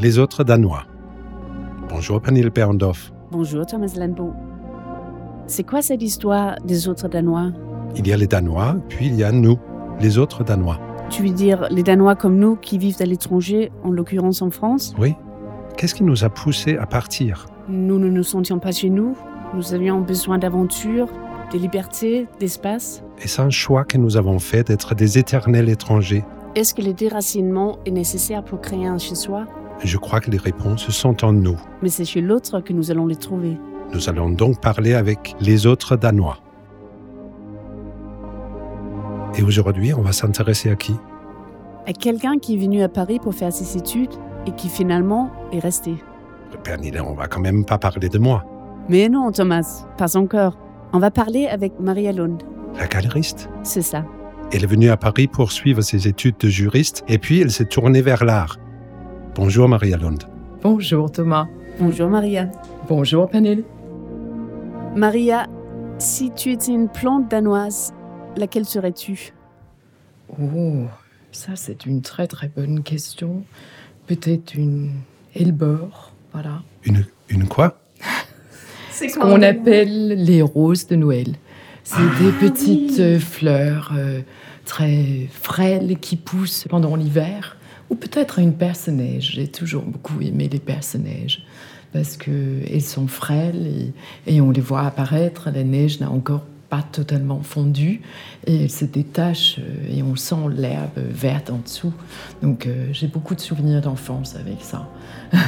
Les autres Danois. Bonjour Pernille Perndorf. Bonjour Thomas Lenbo. C'est quoi cette histoire des autres Danois? Il y a les Danois, puis il y a nous, les autres Danois. Tu veux dire les Danois comme nous qui vivent à l'étranger, en l'occurrence en France? Oui. Qu'est-ce qui nous a poussés à partir? Nous ne nous sentions pas chez nous. Nous avions besoin d'aventure, de liberté, d'espace. Et c'est un choix que nous avons fait d'être des éternels étrangers? Est-ce que le déracinement est nécessaire pour créer un chez-soi Je crois que les réponses sont en nous. Mais c'est chez l'autre que nous allons les trouver. Nous allons donc parler avec les autres Danois. Et aujourd'hui, on va s'intéresser à qui? À quelqu'un qui est venu à Paris pour faire ses études et qui finalement est resté. Pernille, on va quand même pas parler de moi. Mais non, Thomas, pas encore. On va parler avec Maria Lund. La galeriste? C'est ça. Elle est venue à Paris pour suivre ses études de juriste et puis elle s'est tournée vers l'art. Bonjour Maria Lund. Bonjour Thomas. Bonjour Maria. Bonjour Pernille. Maria, si tu étais une plante danoise, laquelle serais-tu? Oh, ça c'est une très très bonne question. Peut-être une Elbor, voilà. Une, une quoi? C'est ce qu'on appelle les roses de Noël. C'est des petites euh, fleurs euh, très frêles qui poussent pendant l'hiver. Ou peut-être une perce-neige. J'ai toujours beaucoup aimé les perce-neiges parce qu'elles sont frêles et, et on les voit apparaître. La neige n'a encore pas totalement fondu et elle se détache euh, et on sent l'herbe verte en dessous. Donc euh, j'ai beaucoup de souvenirs d'enfance avec ça.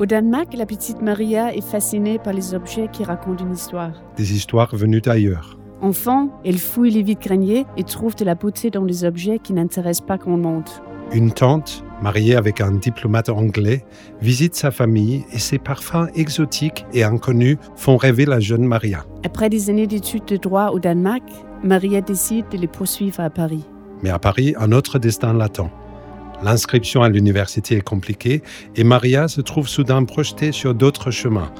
Au Danemark, la petite Maria est fascinée par les objets qui racontent une histoire. Des histoires venues d'ailleurs. Enfant, elle fouille les vides greniers et trouve de la beauté dans les objets qui n'intéressent pas grand monde. Une tante, mariée avec un diplomate anglais, visite sa famille et ses parfums exotiques et inconnus font rêver la jeune Maria. Après des années d'études de droit au Danemark, Maria décide de les poursuivre à Paris. Mais à Paris, un autre destin l'attend. L'inscription à l'université est compliquée et Maria se trouve soudain projetée sur d'autres chemins.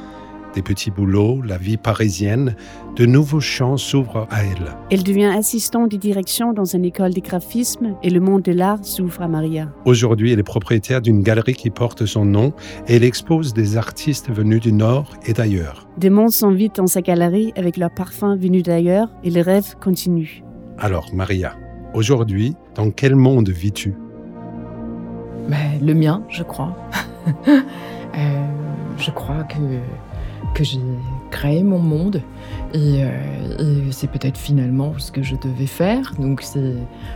Des petits boulots, la vie parisienne, de nouveaux champs s'ouvrent à elle. Elle devient assistante de direction dans une école de graphisme et le monde de l'art s'ouvre à Maria. Aujourd'hui, elle est propriétaire d'une galerie qui porte son nom et elle expose des artistes venus du Nord et d'ailleurs. Des mondes s'invitent dans sa galerie avec leurs parfums venus d'ailleurs et le rêve continue. Alors, Maria, aujourd'hui, dans quel monde vis-tu? Ben, le mien, je crois. Euh, je crois que, que j'ai créé mon monde et, euh, et c'est peut-être finalement ce que je devais faire. Donc c'est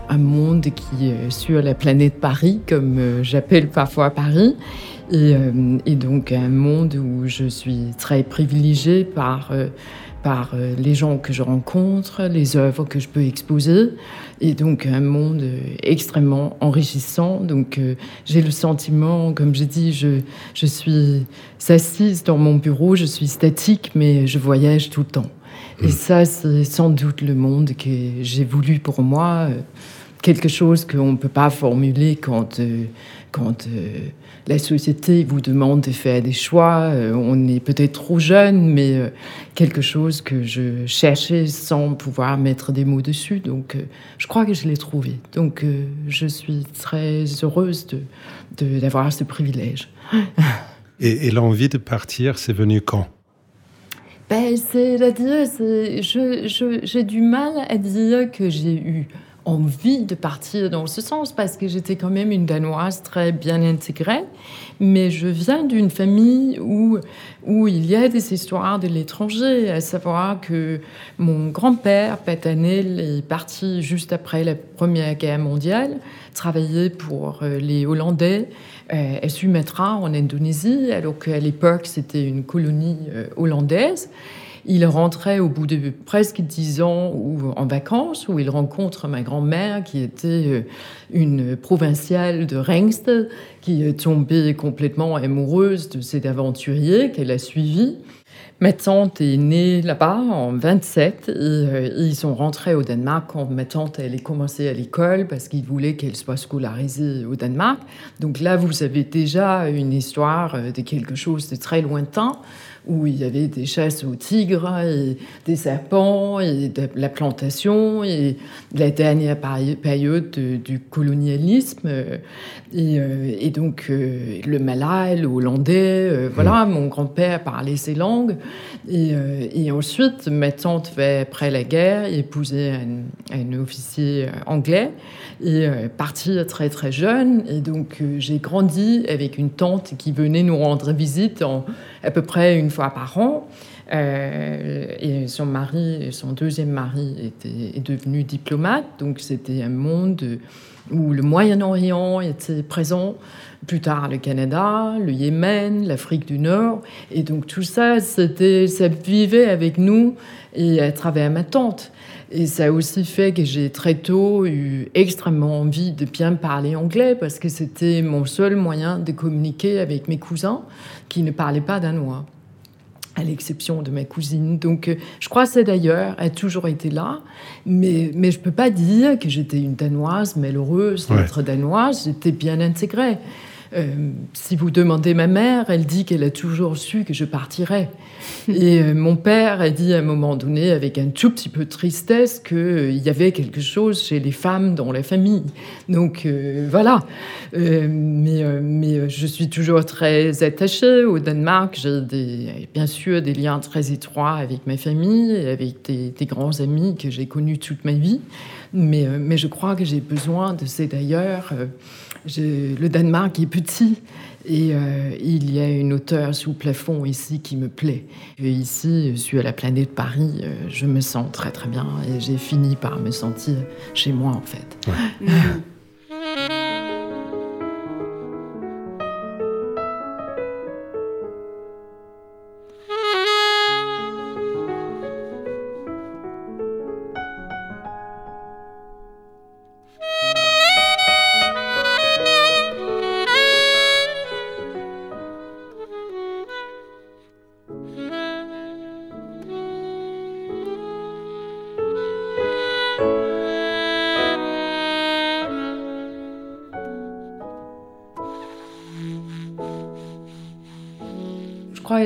un monde qui est sur la planète Paris, comme euh, j'appelle parfois Paris. Et, euh, et donc un monde où je suis très privilégiée par, par les gens que je rencontre, les œuvres que je peux exposer, et donc un monde euh, extrêmement enrichissant. Donc euh, j'ai le sentiment, comme j'ai dit, je, je suis assise dans mon bureau, je suis statique, mais je voyage tout le temps. Et ça, c'est sans doute le monde que j'ai voulu pour moi, euh, quelque chose qu'on ne peut pas formuler quand, euh, quand euh, la société vous demande de faire des choix. Euh, on est peut-être trop jeune, mais quelque chose que je cherchais sans pouvoir mettre des mots dessus. Donc, je crois que je l'ai trouvé. Donc, je suis très heureuse de, d'avoir ce privilège. Et, et l'envie de partir, c'est venu quand? Ben, c'est-à-dire, c'est- je- je- j'ai du mal à dire que j'ai eu envie de partir dans ce sens parce que j'étais quand même une Danoise très bien intégrée, mais je viens d'une famille où, où il y a des histoires de l'étranger, à savoir que mon grand-père paternel est parti juste après la Première Guerre mondiale, travaillait pour euh, les Hollandais euh, à Sumatra en Indonésie, alors qu'à l'époque c'était une colonie euh, hollandaise. Il rentrait au bout de presque dix ans ou en vacances, où il rencontre ma grand-mère, qui était euh, une provinciale de Rengst, qui est tombée complètement amoureuse de cet aventurier qu'elle a suivi. Ma tante est née là-bas en 27 et, euh, ils sont rentrés au Danemark quand ma tante allait commencer à l'école parce qu'ils voulaient qu'elle soit scolarisée au Danemark. Donc là, vous avez déjà une histoire euh, de quelque chose de très lointain où il y avait des chasses aux tigres et des serpents et de la plantation et la dernière période du colonialisme et, et donc le malais, le hollandais, voilà, mmh. mon grand-père parlait ces langues et, et, ensuite ma tante après la guerre épouser un, officier anglais et partie très très jeune et donc j'ai grandi avec une tante qui venait nous rendre visite à peu près une fois par an. Euh, et son mari, son deuxième mari, était, est devenu diplomate. Donc c'était un monde où le Moyen-Orient était présent. Plus tard, le Canada, le Yémen, l'Afrique du Nord. Et donc tout ça, c'était, ça vivait avec nous et à travers ma tante. Et ça a aussi fait que j'ai très tôt eu extrêmement envie de bien parler anglais parce que c'était mon seul moyen de communiquer avec mes cousins qui ne parlaient pas danois, à l'exception de ma cousine. Donc euh, je crois que c'est d'ailleurs a toujours été là, mais, mais je ne peux pas dire que j'étais une danoise malheureuse d'être danoise, j'étais bien intégrée. Euh, si vous demandez ma mère, elle dit qu'elle a toujours su que je partirais. Et euh, mon père a dit à un moment donné, avec un tout petit peu de tristesse, qu'il euh, y avait quelque chose chez les femmes dans la famille. Donc voilà. mais, je suis toujours très attachée au Danemark. J'ai bien sûr des liens très étroits avec ma famille avec des, grands amis que j'ai connus toute ma vie. Mais je crois que j'ai besoin de ces d'ailleurs le Danemark est petit et euh, il y a une hauteur sous plafond ici qui me plaît. Et ici, je suis à la planète Paris, euh, je me sens très très bien et j'ai fini par me sentir chez moi en fait.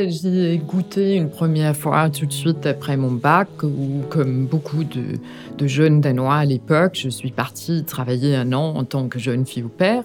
J'y ai goûté une première fois tout de suite après mon bac, où, comme beaucoup de, de jeunes Danois à l'époque, je suis partie travailler un an en tant que jeune fille au père.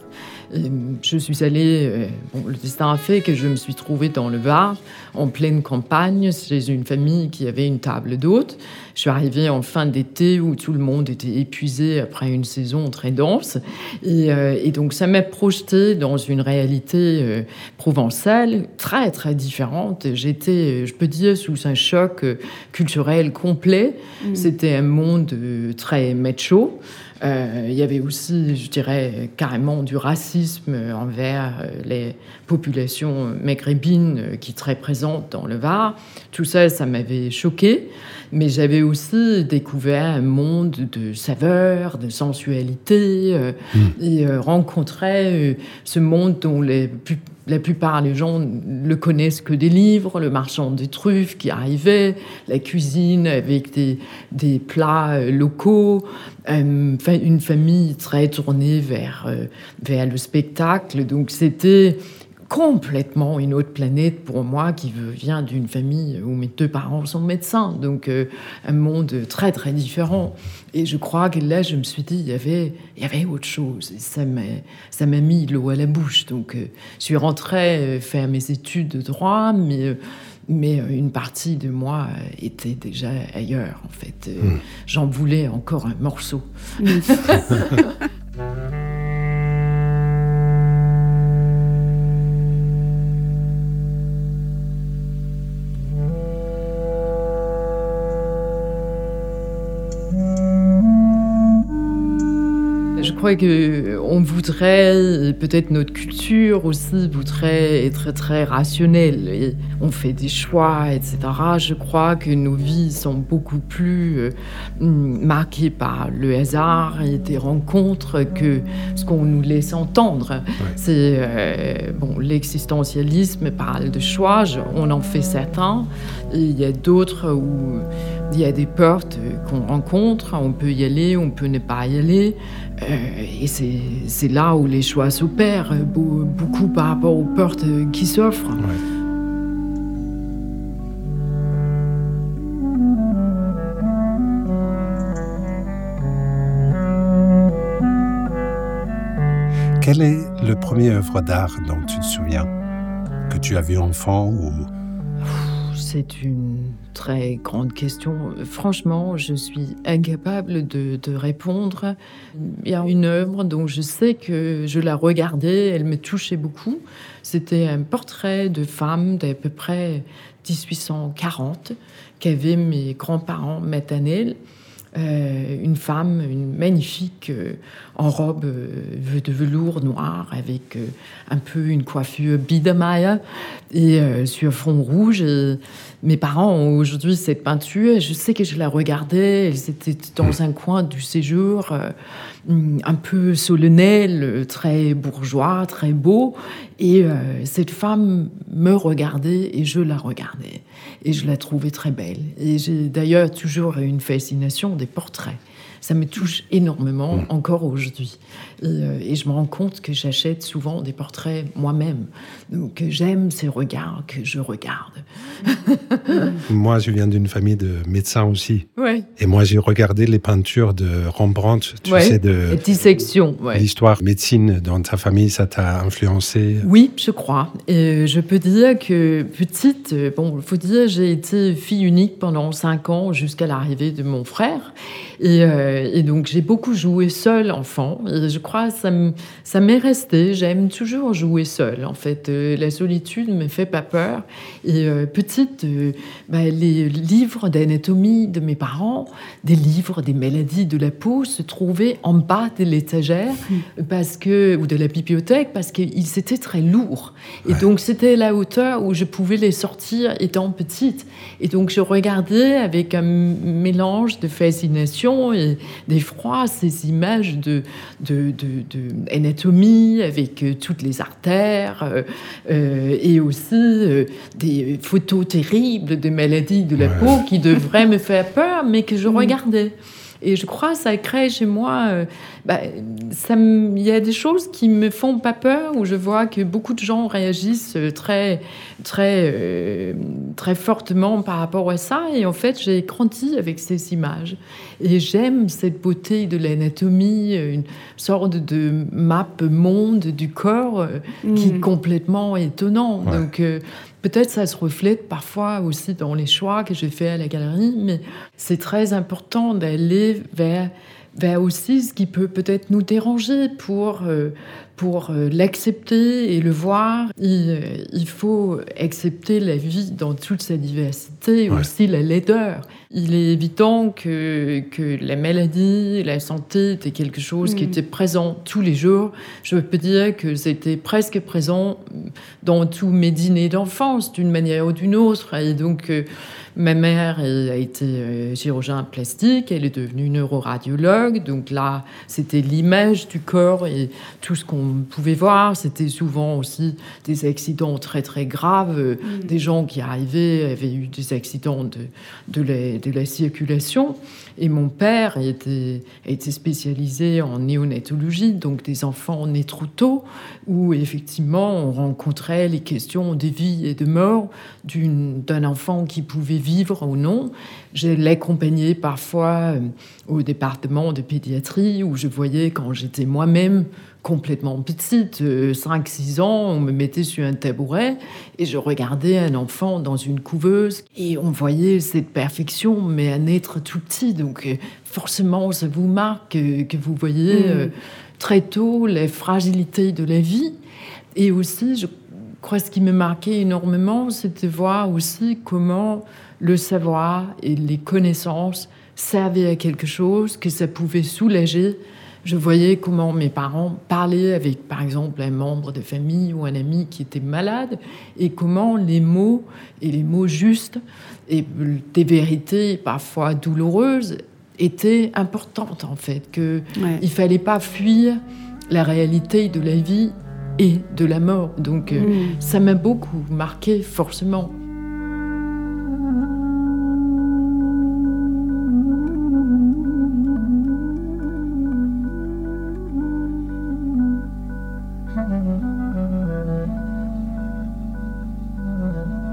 Je suis allée. Euh, bon, le destin a fait que je me suis trouvée dans le Var, en pleine campagne, chez une famille qui avait une table d'hôtes. Je suis arrivée en fin d'été où tout le monde était épuisé après une saison très dense. Et, euh, et donc, ça m'a projetée dans une réalité euh, provençale très, très différente. J'étais, je peux dire, sous un choc euh, culturel complet. Mm. C'était un monde très macho. Euh, il y avait aussi, je dirais, carrément du racisme envers les populations maghrébines qui très présentes dans le Var. Tout ça, ça m'avait choqué. Mais j'avais aussi découvert un monde de saveurs, de sensualité, euh, hmm. et euh, rencontré euh, ce monde dont les, la plupart des gens le connaissent que des livres, le marchand de truffes qui arrivait, la cuisine avec des, des plats locaux, une famille très tournée vers, vers le spectacle. Donc c'était complètement une autre planète pour moi qui vient d'une famille où mes deux parents sont médecins, donc euh, un monde très très différent. Et je crois que là, je me suis dit, il y avait, il y avait autre chose. Et ça m'a, ça m'a mis l'eau à la bouche. Donc euh, je suis rentrée euh, faire mes études de droit, mais mais une partie de moi était déjà ailleurs en fait. Hmm. J'en voulais encore un morceau. crois que on voudrait, peut-être notre culture aussi voudrait être très rationnelle. Et on fait des choix, etc. Je crois que nos vies sont beaucoup plus euh, marquées par le hasard et des rencontres que ce qu'on nous laisse entendre. C'est euh, bon, l'existentialisme parle de choix. on en fait certains. Et il y a d'autres où il y a des portes qu'on rencontre. On peut y aller, on peut ne pas y aller. Euh, et c'est là où les choix s'opèrent, euh, beaucoup par rapport aux portes qui s'offrent. Quel est le premier œuvre d'art dont tu te souviens? Que tu as vu enfant ou c'est une très grande question. Franchement, je suis incapable de, répondre. Il y a une œuvre dont je sais que je la regardais, elle me touchait beaucoup. C'était un portrait de femme d'à peu près 1840 qu'avaient mes grands-parents maternels. Euh, une femme, une magnifique, euh, en robe euh, de velours noir, avec un peu une coiffure Biedermeier, et sur fond rouge. mes parents ont aujourd'hui cette peinture, je sais que je la regardais, elle était dans un coin du séjour, un peu solennel, très bourgeois, très beau, et cette femme me regardait et je la regardais et je la trouvais très belle. Et j'ai d'ailleurs toujours une fascination des portraits ça me touche énormément mm. encore aujourd'hui. Euh, et, je me rends compte que j'achète souvent des portraits moi-même. Donc j'aime ces regards que je regarde. moi, je viens d'une famille de médecins aussi. Ouais. Et moi, j'ai regardé les peintures de Rembrandt, tu sais, de dissection. L'histoire médecine dans ta famille, ça t'a influencé? Oui, je crois. Et je peux dire que petite, bon, il faut dire, j'ai été fille unique pendant cinq ans jusqu'à l'arrivée de mon frère. Et, euh, et donc j'ai beaucoup joué seule enfant. Et je crois ça, ça m'est resté. J'aime toujours jouer seule. En fait, euh, la solitude me fait pas peur. Et euh, petite, bah, les livres d'anatomie de mes parents, des livres des maladies de la peau se trouvaient en bas de l'étagère mmh. parce que ou de la bibliothèque parce qu'ils étaient très lourds. Et donc c'était la hauteur où je pouvais les sortir étant petite. Et donc je regardais avec un mélange de fascination et d'effroi, ces images de, de, de, avec euh, toutes les artères euh, euh, et aussi des photos terribles de maladies de la peau qui devraient me faire peur, mais que je mm. regardais. Et je crois que ça crée chez moi. Euh, bah, il y a des choses qui me font pas peur, où je vois que beaucoup de gens réagissent très, très, euh, très fortement par rapport à ça. Et en fait, j'ai grandi avec ces images. Et j'aime cette beauté de l'anatomie, une sorte de map monde du corps euh, qui est mm. complètement étonnant. Donc, Peut-être ça se reflète parfois aussi dans les choix que j'ai fait à la galerie, mais c'est très important d'aller vers, vers aussi ce qui peut peut-être nous déranger pour, euh, pour euh, l'accepter et le voir. Il, euh, il, faut accepter la vie dans toute sa diversité, aussi la laideur. Il est évident que, que la maladie, la santé était quelque chose qui mm. était présent tous les jours. Je peux dire que c'était presque présent dans tous mes dîners d'enfance, d'une manière ou d'une autre. Et donc, euh, Ma mère a été euh, chirurgien plastique, elle est devenue neuroradiologue. Donc là, c'était l'image du corps et tout ce qu'on pouvait voir. C'était souvent aussi des accidents très très graves. Mm. Des gens qui arrivaient avaient eu des accidents de, de, la, de la circulation. Et mon père était, était spécialisé en néonatologie, donc des enfants nés trop tôt, où effectivement on rencontrait les questions de vie et de mort d'un enfant qui pouvait vivre ou non. Je l'accompagnais parfois euh, au département de pédiatrie où je voyais quand j'étais moi-même complètement petite, 5-6 euh, ans, on me mettait sur un tabouret et je regardais un enfant dans une couveuse et on voyait cette perfection, mais un être tout petit. Donc euh, forcément, ça vous marque que vous voyez mm. très tôt la fragilité de la vie. Et aussi, je crois ce qui me marquait énormément, c'était voir aussi comment le savoir et les connaissances servaient à quelque chose, que ça pouvait soulager. Je voyais comment mes parents parlaient avec, par exemple, un membre de famille ou un ami qui était malade, et comment les mots, et les mots justes, et des vérités parfois douloureuses, étaient importantes en fait, qu'il ne fallait pas fuir la réalité de la vie et de la mort. Donc euh, mm. ça m'a beaucoup marqué forcément.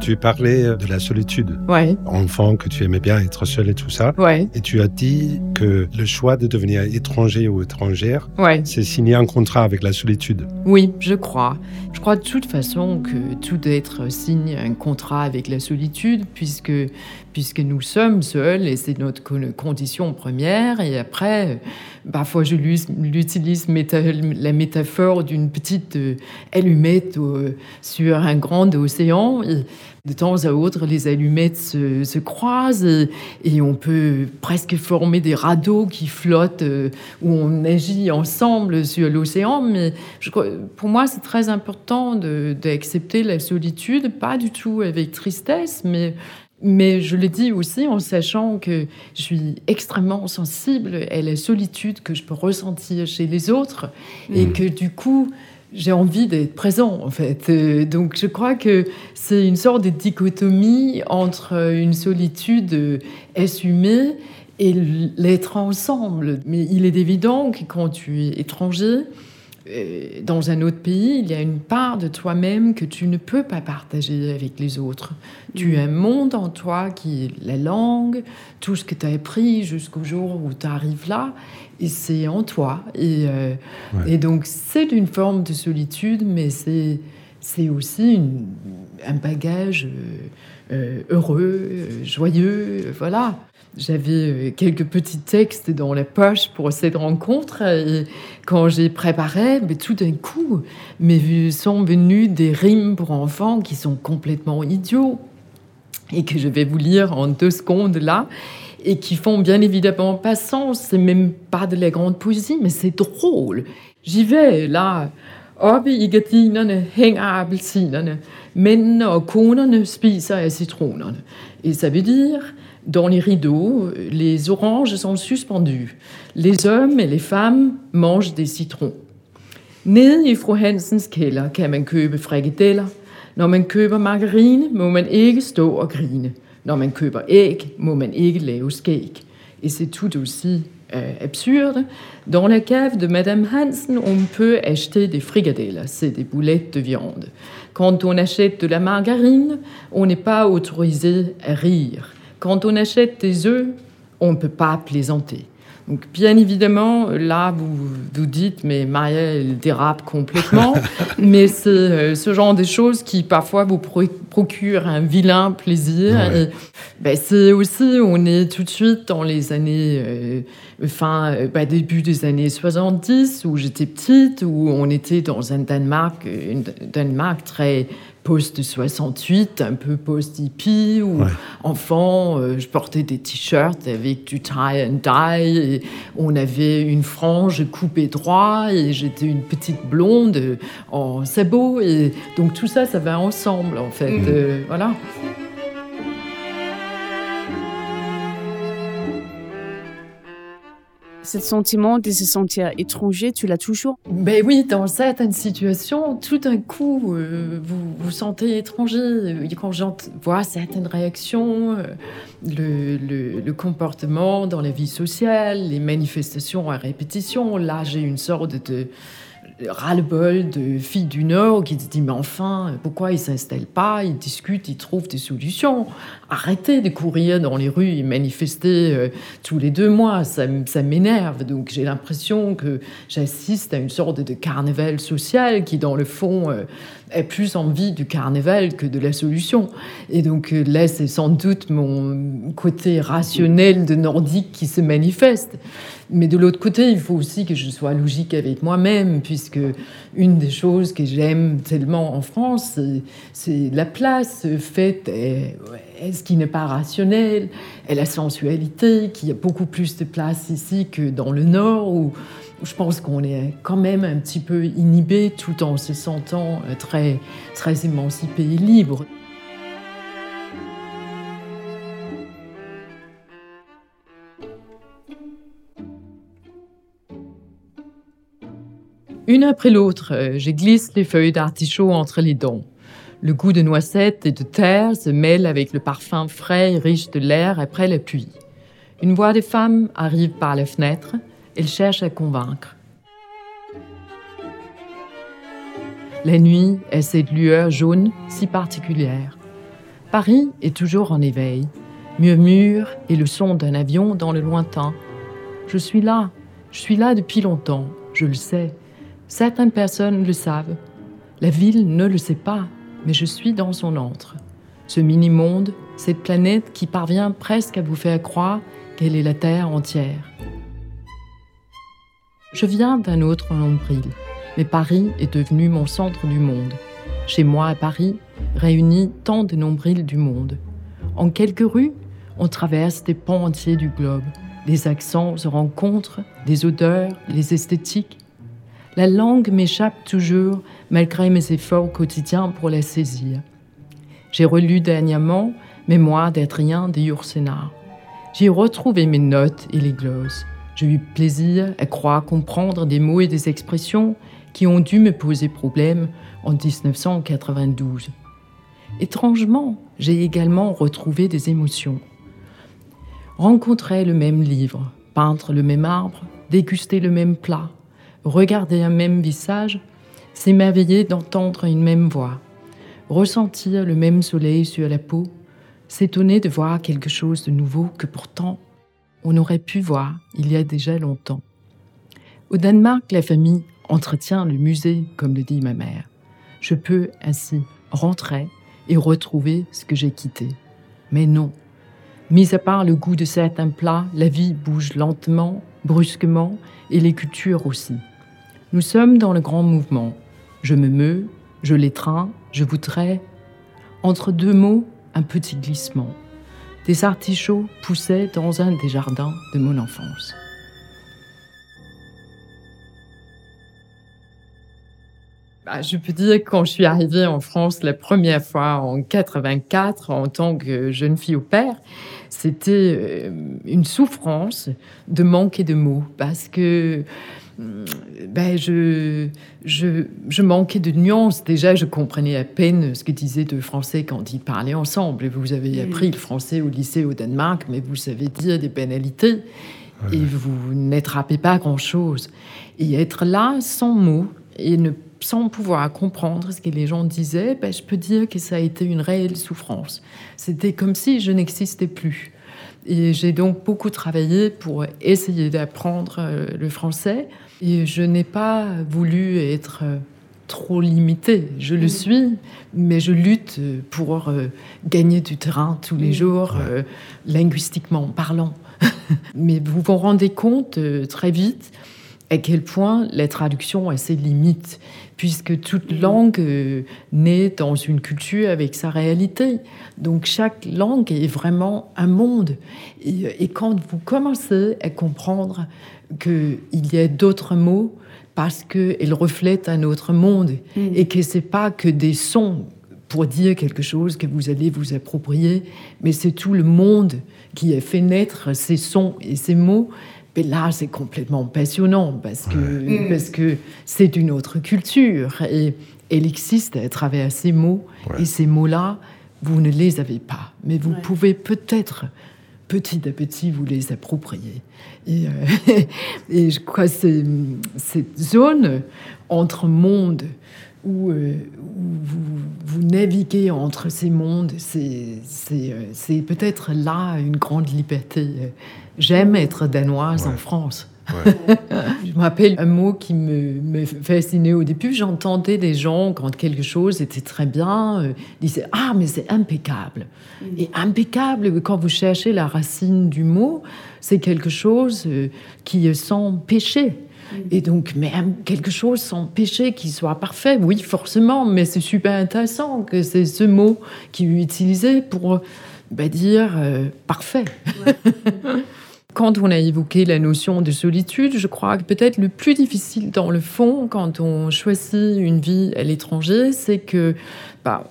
Tu parlais de la solitude. Ouais. Enfant, que tu aimais bien être seul et tout ça. Ouais. Et tu as dit que le choix de devenir étranger ou étrangère, Ouais. c'est signer un contrat avec la solitude. Oui, je crois. Je crois de toute façon que tout être signe un contrat avec la solitude, puisque, puisque nous sommes seuls et c'est notre co- condition première. Et après, parfois je l'utilise méta- la métaphore d'une petite euh, allumette euh, sur un grand océan. Et de temps à autre, les allumettes se, se croisent et, et on peut presque former des radeaux qui flottent euh, où on agit ensemble sur l'océan. Mais je pour moi, c'est très important d'accepter la solitude, pas du tout avec tristesse, mais, mais je le dis aussi en sachant que je suis extrêmement sensible à la solitude que je peux ressentir chez les autres et Mhm. que du coup, j'ai envie d'être présent, en fait. Euh, Donc, je crois que c'est une sorte de dichotomie entre une solitude euh, assumée et l'être ensemble. Mais il est évident que quand tu es étranger, euh, dans un autre pays, il y a une part de toi-même que tu ne peux pas partager avec les autres. Tu as un monde en toi qui est la langue, tout ce que tu as appris jusqu'au jour où tu arrives là, et c'est en toi. Et, euh, Ouais. et donc, c'est une forme de solitude, mais c'est, c'est aussi une- un bagage euh, euh, heureux, joyeux, voilà. J'avais quelques petits textes dans la poche pour cette rencontre et quand j'ai préparé, mais tout d'un coup, me sont venues des rimes pour enfants qui sont complètement idiots et que je vais vous lire en deux secondes là et qui font bien évidemment pas sens. C'est même pas de la grande poésie, mais c'est drôle. J'y vais là. Oppe i gardinerne hænger appelsinerne. Mændene og konerne spiser af citronerne. Et ça veut dire, dans les rideaux, les oranges sont suspendues. Les hommes et les femmes mangent des citrons. Nede i fru Hansens kælder kan man købe frikadeller. Når man køber margarine, må man ikke stå og grine. Et c'est tout aussi absurde. Dans la cave de Madame Hansen, on peut acheter des frikadeller, c'est des boulettes de viande. Quand on achète de la margarine, on n'est pas autorisé à rire. Quand on achète des œufs, on ne peut pas plaisanter. Donc, bien évidemment, là, vous vous dites, mais Maria, elle dérape complètement. mais c'est euh, ce genre de choses qui, parfois, vous pro- procurent un vilain plaisir. Ouais. Et, ben, c'est aussi, on est tout de suite dans les années, euh, fin, euh, ben, début des années 70, où j'étais petite, où on était dans un Danemark, euh, un Danemark très post-68, un peu post-hippie, où Ouais. enfant, euh, je portais des t-shirts avec du tie and dye, et on avait une frange coupée droit, et j'étais une petite blonde en sabot, et donc tout ça, ça va ensemble, en fait. Mhm. euh, voilà. Ce sentiment de se sentir étranger, tu l'as toujours Ben oui, dans certaines situations, tout d'un coup, euh, vous vous sentez étranger. Euh, Quand j'en vois certaines réactions, euh, le, le- comportement dans la vie sociale, les manifestations à répétition, là j'ai une sorte de ras-le-bol de filles du Nord qui se dit mais enfin, pourquoi ils s'installent pas, ils discutent, ils trouvent des solutions. Arrêtez de courir dans les rues et manifester euh, tous les deux mois, ça, m'énerve. Donc j'ai l'impression que j'assiste à une sorte de carnaval social qui, dans le fond, euh, a plus envie du carnaval que de la solution. Et donc euh, là, c'est sans doute mon côté rationnel de nordique qui se manifeste. Mais de l'autre côté, il faut aussi que je sois logique avec moi-même, puisque une des choses que j'aime tellement en France, c'est- la place faite à ce qui n'est pas rationnel, à la sensualité, qui a beaucoup plus de place ici que dans le Nord, où, où je pense qu'on est quand même un petit peu inhibé tout en se sentant euh, très, très émancipé et libre. Une après l'autre, euh, je glisse les feuilles d'artichaut entre les dents. Le goût de noisettes et de terre se mêle avec le parfum frais et riche de l'air après la pluie. Une voix de femme arrive par la fenêtre. Elle cherche à convaincre. La nuit est cette lueur jaune si particulière. Paris est toujours en éveil. Murmure et le son d'un avion dans le lointain. Je suis là, je suis là depuis longtemps, je le sais. Certaines personnes le savent. La ville ne le sait pas, mais je suis dans son antre. Ce mini-monde, cette planète qui parvient presque à vous faire croire qu'elle est la Terre entière. Je viens d'un autre nombril, mais Paris est devenu mon centre du monde. Chez moi à Paris, réunit tant de nombrils du monde. En quelques rues, on traverse des pans entiers du globe. Des accents se rencontrent, des odeurs, les esthétiques. La langue m'échappe toujours, malgré mes efforts quotidiens pour la saisir. J'ai relu dernièrement Mémoire d'Adrien de Yourcenar. J'ai retrouvé mes notes et les glosses. J'ai eu plaisir à croire comprendre des mots et des expressions qui ont dû me poser problème en 1992. Étrangement, j'ai également retrouvé des émotions. Rencontrer le même livre, peindre le même arbre, déguster le même plat, regarder un même visage, s'émerveiller d'entendre une même voix, ressentir le même soleil sur la peau, s'étonner de voir quelque chose de nouveau que pourtant on aurait pu voir il y a déjà longtemps. Au Danemark, la famille entretient le musée, comme le dit ma mère. Je peux ainsi rentrer et retrouver ce que j'ai quitté. Mais non. Mis à part le goût de certains plats, la vie bouge lentement, brusquement, et les cultures aussi. Nous sommes dans le grand mouvement. Je me meus, je l'étreins, je voudrais. Entre deux mots, un petit glissement. Des artichauts poussaient dans un des jardins de mon enfance. Bah, je peux dire que quand je suis arrivée en France la première fois en 84 en tant que jeune fille au père, c'était euh, une souffrance de manquer de mots parce que ben je, je, je, manquais de nuances. Déjà, je comprenais à peine ce que disaient deux Français quand ils parlaient ensemble. Vous avez appris le français au lycée au Danemark, mais vous savez dire des banalités et vous n'attrapez pas grand-chose. Et être là sans mots et ne sans pouvoir comprendre ce que les gens disaient, ben, je peux dire que ça a été une réelle souffrance. C'était comme si je n'existais plus. Et j'ai donc beaucoup travaillé pour essayer d'apprendre euh, le français. Et je n'ai pas voulu être euh, trop limitée. Je le suis, mais je lutte pour euh, gagner du terrain tous les jours, linguistiquement parlant. mais vous vous rendez compte très vite à quel point la traduction a ses limites puisque toute langue euh, naît dans une culture avec sa réalité. Donc chaque langue est vraiment un monde. Et, quand vous commencez à comprendre qu'il y a d'autres mots, parce qu'ils reflètent un autre monde, mm. et que c'est pas que des sons pour dire quelque chose que vous allez vous approprier, mais c'est tout le monde qui a fait naître ces sons et ces mots mais là, c'est complètement passionnant parce que mm. parce que c'est une autre culture et elle existe à travers ces mots. Et ces mots-là, vous ne les avez pas, mais vous pouvez peut-être petit à petit vous les approprier. Et, euh, et je crois que cette zone entre mondes où, euh, vous, vous, naviguez entre ces mondes, c'est euh, peut-être là une grande liberté J'aime être danoise en France. je me rappelle un mot qui me, fascinait au début. J'entendais des gens, quand quelque chose était très bien, euh, disaient Ah, mais c'est impeccable. Mm. Et impeccable, quand vous cherchez la racine du mot, c'est quelque chose euh, qui est sans péché. Et donc, même quelque chose sans péché qui soit parfait, oui, forcément, mais c'est super intéressant que c'est ce mot qui est utilisé pour bah, dire euh, parfait. Quand on a évoqué la notion de solitude, je crois que peut-être le plus difficile dans le fond, quand on choisit une vie à l'étranger, c'est que bah,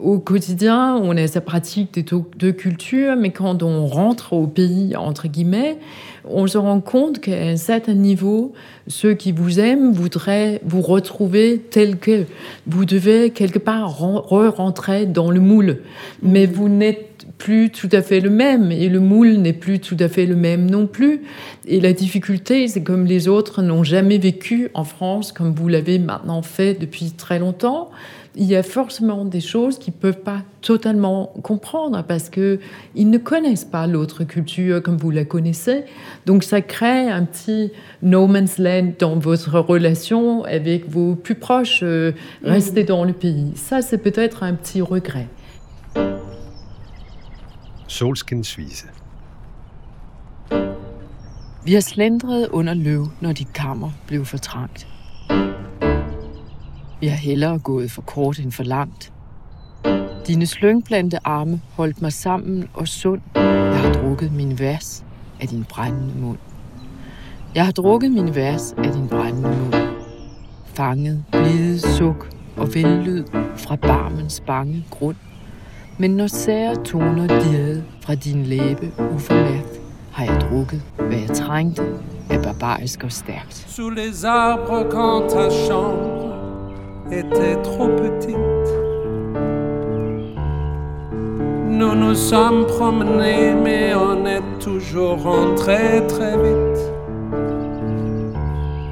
au quotidien, on a sa pratique des deux cultures, mais quand on rentre au pays, entre guillemets, on se rend compte qu'à un certain niveau, ceux qui vous aiment voudraient vous retrouver tel que vous devez quelque part re-rentrer dans le moule. Mais vous n'êtes plus tout à fait le même et le moule n'est plus tout à fait le même non plus. Et la difficulté, c'est comme les autres n'ont jamais vécu en France comme vous l'avez maintenant fait depuis très longtemps, il y a forcément des choses qu'ils ne peuvent pas totalement comprendre parce qu'ils ne connaissent pas l'autre culture comme vous la connaissez. Donc ça crée un petit no man's land dans votre relation avec vos plus proches, euh, rester dans le pays. Ça, c'est peut-être un petit regret. Solskinsvise. Vi har slendret under løv, når dit kammer blev for trangt. Vi har hellere gået for kort end for langt. Dine slyngplante arme holdt mig sammen og sund. Jeg har drukket min vers af din brændende mund. Jeg har drukket min vers af din brændende mund. Fanget, blide suk og vellyd fra barmens bange grund. Men når sære toner dirrede fra din læbe uformærkt, har jeg drukket, hvad jeg trængte af barbarisk og stærkt. Sous les arbres quand ta chambre était trop petite. Nous nous sommes promenés, mais on est toujours rentré très vite.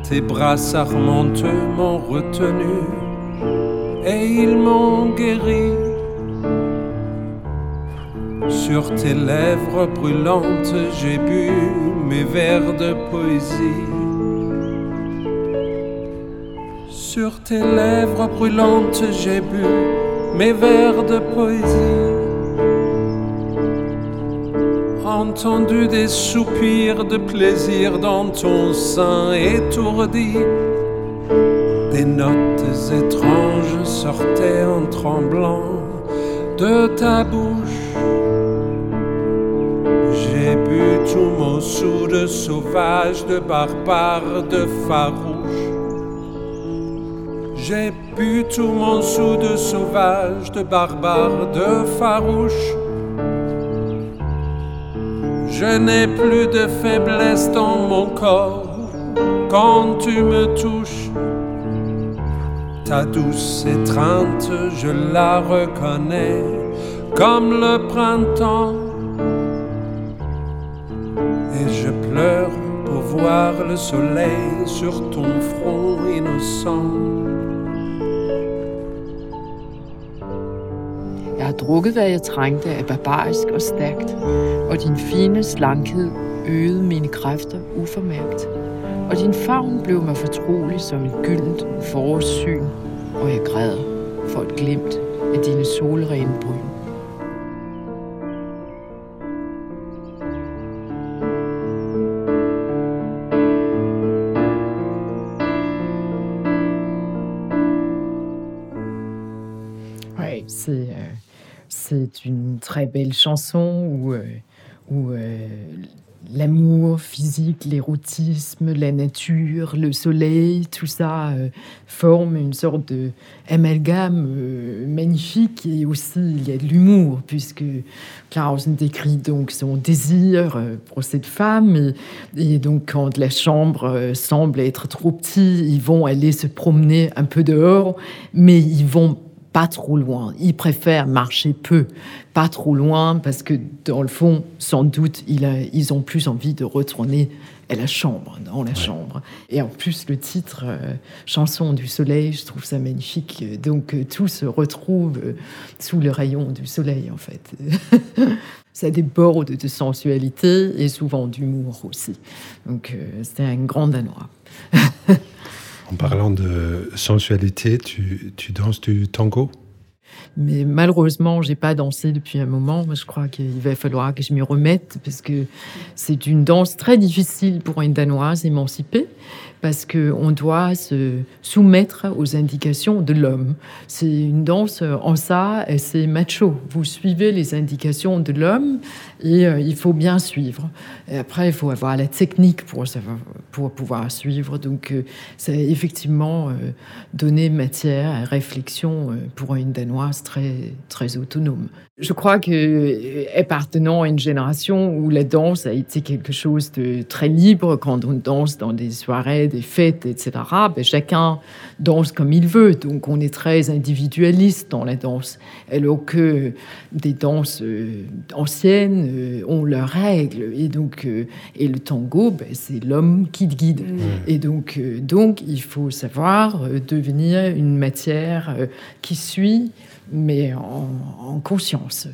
Tes bras sarmenteux m'ont retenu et ils m'ont guéri. Sur tes lèvres brûlantes, j'ai bu mes vers de poésie. Sur tes lèvres brûlantes, j'ai bu mes vers de poésie. Entendu des soupirs de plaisir dans ton sein étourdi. Des notes étranges sortaient en tremblant de ta bouche. Tout mon sou de sauvage, de barbare, de farouche. J'ai bu tout mon sou de sauvage, de barbare, de farouche. Je n'ai plus de faiblesse dans mon corps quand tu me touches. Ta douce étreinte, je la reconnais comme le printemps. Pleure pour voir le soleil sur ton front innocent. Jeg har drukket, hvad jeg trængte af barbarisk og stærkt, og din fine slankhed øgede mine kræfter uformærkt. Og din favn blev mig fortrolig som et gyldent forårssyn, og jeg græd for et glimt af dine solrene bryn. Très belle chanson où, euh, euh, l'amour physique, l'érotisme, la nature, le soleil, tout ça euh, forme une sorte de amalgame magnifique. Et aussi il y a de l'humour puisque Clausen décrit donc son désir pour cette femme. Et, et donc quand la chambre semble être trop petite, ils vont aller se promener un peu dehors, mais ils vont pas trop loin. Ils préfèrent marcher peu, pas trop loin, parce que dans le fond, sans doute, il a- ils ont plus envie de retourner à la chambre, dans la chambre. Et en plus, le titre euh, Chanson du soleil, je trouve ça magnifique. Donc euh, tout se retrouve euh, sous le rayon du soleil, en fait. ça déborde de sensualité et souvent d'humour aussi. Donc c'était un grand Danois. En parlant de sensualité, tu, tu danses du tango? Mais malheureusement, j'ai pas dansé depuis un moment. Je crois qu'il va falloir que je m'y remette parce que c'est une danse très difficile pour une Danoise émancipée parce que on doit se soumettre aux indications de l'homme. C'est une danse en ça, et c'est macho. Vous suivez les indications de l'homme euh, il faut bien suivre. Et après, il faut avoir la technique pour, pour pouvoir suivre. Donc, euh, c'est effectivement euh, donner matière à réflexion euh, pour une Danoise très, très autonome. Je crois que euh, appartenant à une génération où la danse a été quelque chose de très libre, quand on danse dans des soirées des fêtes, etc., ben, chacun danse comme il veut. Donc on est très individualiste dans la danse. Alors que des danses anciennes euh, ont leurs règles. Et donc, euh, et le tango, ben, c'est l'homme qui te guide. Mm. Et donc, donc, il faut savoir devenir une matière qui suit mais en, conscience.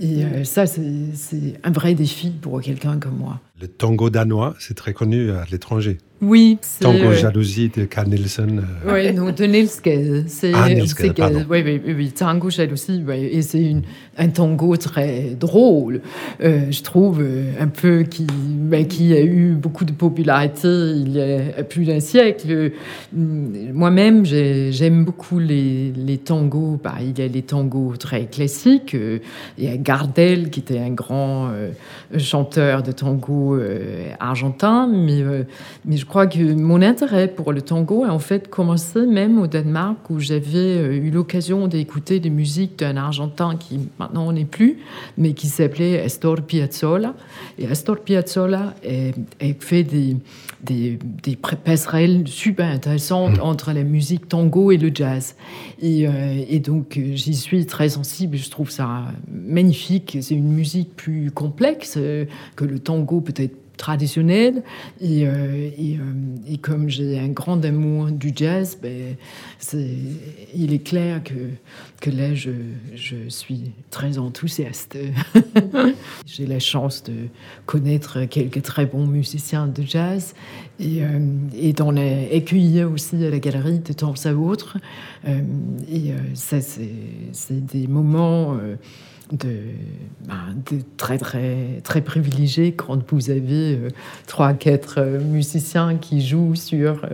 Et ça, c'est un vrai défi pour quelqu'un comme moi. Le tango danois, c'est très connu à l'étranger. Oui. Tango euh, Jalousie de Carl Nielsen. Euh. Oui, non, de Nils Gade. C'est, ah, Nils Gade, oui, oui, oui, Tango Jalousie. et c'est un tango très drôle, euh, je trouve, un peu qui, ben, qui a eu beaucoup de popularité il y a plus d'un siècle. Moi-même, j'aime beaucoup les, les tangos. Bah, il y a les tangos très classiques. Il y a Gardel, qui était un grand chanteur de tango argentin, mais, mais je crois que mon intérêt pour le tango a en fait commencé même au Danemark où j'avais euh, eu l'occasion d'écouter des musiques d'un Argentin qui maintenant n'est plus, mais qui s'appelait Astor Piazzolla. Et Astor Piazzolla a, fait des, des, des, passerelles super intéressantes mm. entre la musique tango et le jazz. Et, euh, et donc euh, j'y suis très sensible, je trouve ça magnifique. C'est une musique plus complexe que le tango peut-être traditionnelle. Et, euh, euh, et, comme j'ai un grand amour du jazz, ben, il est clair que, que là, je, je suis très enthousiaste. j'ai la chance de connaître quelques très bons musiciens de jazz et, euh, et d'en accueillir aussi à la galerie de temps à autre. et ça, c'est des moments ben, de, très, très, très privilégié quand vous avez euh, trois, quatre euh, musiciens qui jouent sur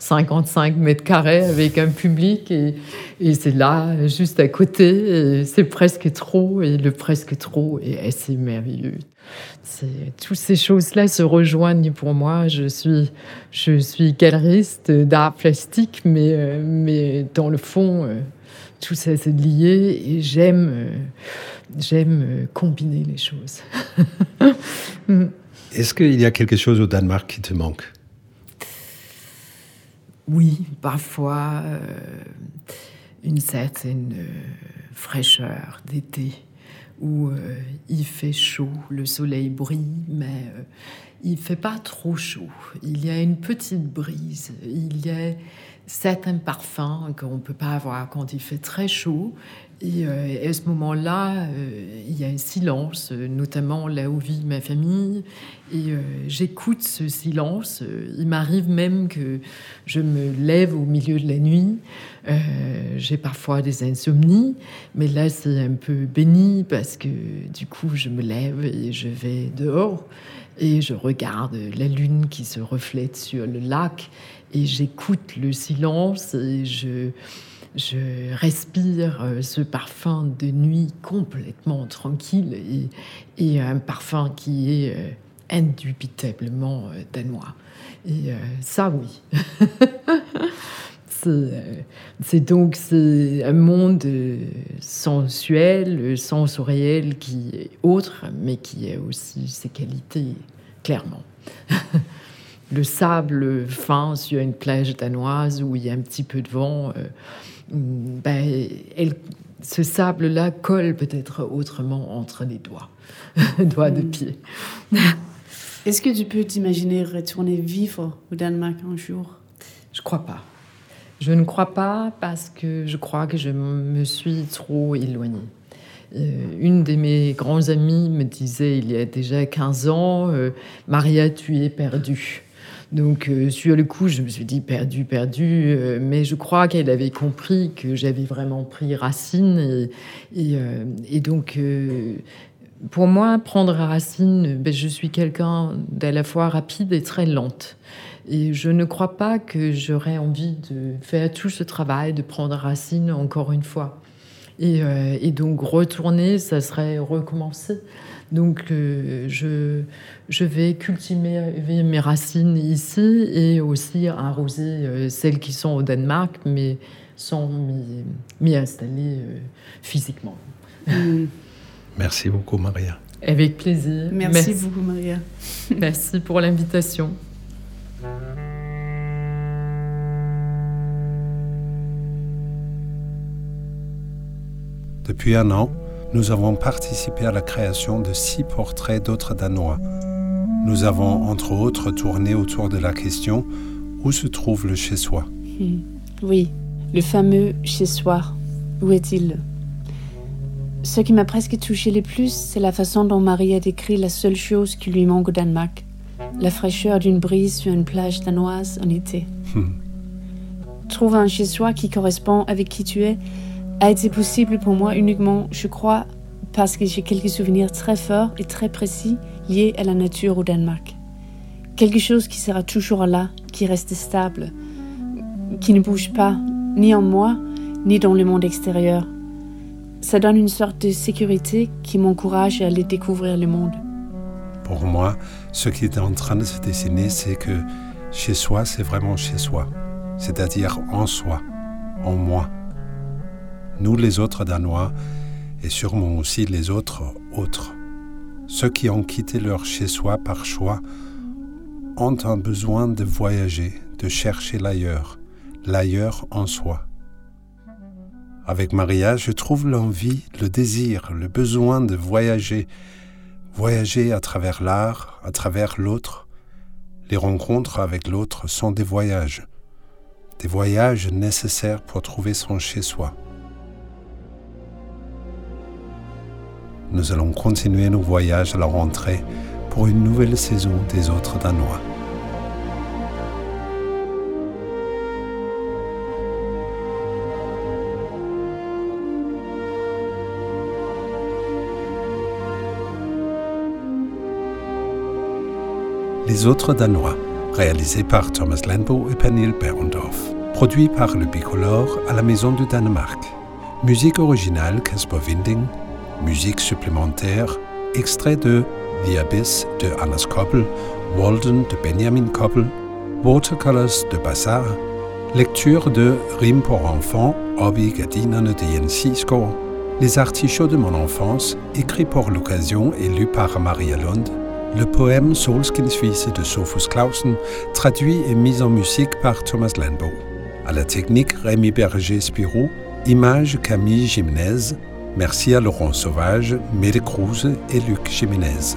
55 euh, mètres carrés avec un public et, et c'est là, juste à côté, c'est presque trop et le presque trop est assez merveilleux. Toutes ces choses-là se rejoignent pour moi. Je suis, je suis galeriste d'art plastique, mais, mais dans le fond, tout ça c'est lié et j'aime j'aime euh, combiner les choses. Mm. Est-ce qu'il y a quelque chose au Danemark qui te manque? Oui, parfois euh, une certaine euh, fraîcheur d'été où il fait chaud, le soleil brille, mais il fait pas trop chaud. Il y a une petite brise, il y a certains parfums qu'on ne peut pas avoir quand il fait très chaud euh, et, à ce moment-là, euh, il y a un silence, notamment là où vit ma famille. Et euh, j'écoute ce silence. Il m'arrive même que je me lève au milieu de la nuit. J'ai parfois des insomnies, mais là c'est un peu béni parce que du coup je me lève et je vais dehors et je regarde la lune qui se reflète sur le lac et j'écoute le silence et je je respire euh, ce parfum de nuit complètement tranquille et, un parfum qui est euh, indubitablement euh, danois. Et ça, oui. c'est donc un monde sensuel, sensoriel qui est autre, mais qui a aussi ses qualités, clairement. Le sable fin sur une plage danoise où il y a un petit peu de vent ben, elle, ce sable-là colle peut-être autrement entre les doigts, doigts de mm. pied. Est-ce que tu peux t'imaginer retourner vivre au Danemark un jour? Je crois pas. Je ne crois pas parce que je crois que je me suis trop éloignée. Euh, une de mes grands amies me disait il y a déjà 15 ans, euh, Maria, tu es perdue. Donc euh, sur le coup, je me suis dit perdu, perdu, euh, mais je crois qu'elle avait compris que j'avais vraiment pris racine et, euh, donc pour moi, prendre racine, ben, je suis quelqu'un d'à la fois rapide et très lente. Et je ne crois pas que j'aurais envie de faire tout ce travail, de prendre racine encore une fois. Et, et donc retourner, ça serait recommencer. Donc euh, je, je vais cultiver mes racines ici et aussi arroser euh, celles qui sont au Danemark, mais sans m'y installer euh, physiquement. Mm. Merci beaucoup, Maria. Avec plaisir. Merci, Merci. beaucoup, Maria. Merci pour l'invitation. Depuis un an, nous avons participé à la création de six portraits d'autres Danois. Nous avons entre autres tourné autour de la question où se trouve le chez-soi? Hmm. Oui, le fameux chez-soi. Où est-il? Ce qui m'a presque touché le plus, c'est la façon dont Marie a décrit la seule chose qui lui manque au Danemark la fraîcheur d'une brise sur une plage danoise en été. Hmm. Trouver un chez-soi qui correspond avec qui tu es a été possible pour moi uniquement, je crois, parce que j'ai quelques souvenirs très forts et très précis liés à la nature au Danemark. Quelque chose qui sera toujours là, qui reste stable, qui ne bouge pas, ni en moi, ni dans le monde extérieur. Ça donne une sorte de sécurité qui m'encourage à aller découvrir le monde. Pour moi, ce qui est en train de se dessiner, c'est que chez soi, c'est vraiment chez soi, c'est-à-dire en soi, en moi. Nous, les autres Danois, et sûrement aussi les autres autres, ceux qui ont quitté leur chez-soi par choix, ont un besoin de voyager, de chercher l'ailleurs, l'ailleurs en soi. Avec Maria, je trouve l'envie, le désir, le besoin de voyager, Voyager à travers l'art, à travers l'autre, les rencontres avec l'autre sont des voyages, des voyages nécessaires pour trouver son chez-soi. Nous allons continuer nos voyages à la rentrée pour une nouvelle saison des autres Danois. Les autres Danois, réalisé par Thomas Landbo et Pernille Berendorf. Produit par le Bicolore à la Maison du Danemark. Musique originale Casper Winding. Musique supplémentaire, extrait de The Abyss de Anders Koppel, Walden de Benjamin Koppel, Watercolors de Bassar, lecture de Rim pour enfants, Obi Gardinerne de Jens Les artichauts de mon enfance, écrit pour l'occasion et lu par Maria Lund, le poème Solskinsvise de Sophus Clausen, traduit et mis en musique par Thomas Landbo. À la technique, Rémi Berger-Spirou, image Camille Jiménez, merci à Laurent Sauvage, Mede Cruz et Luc Jiménez.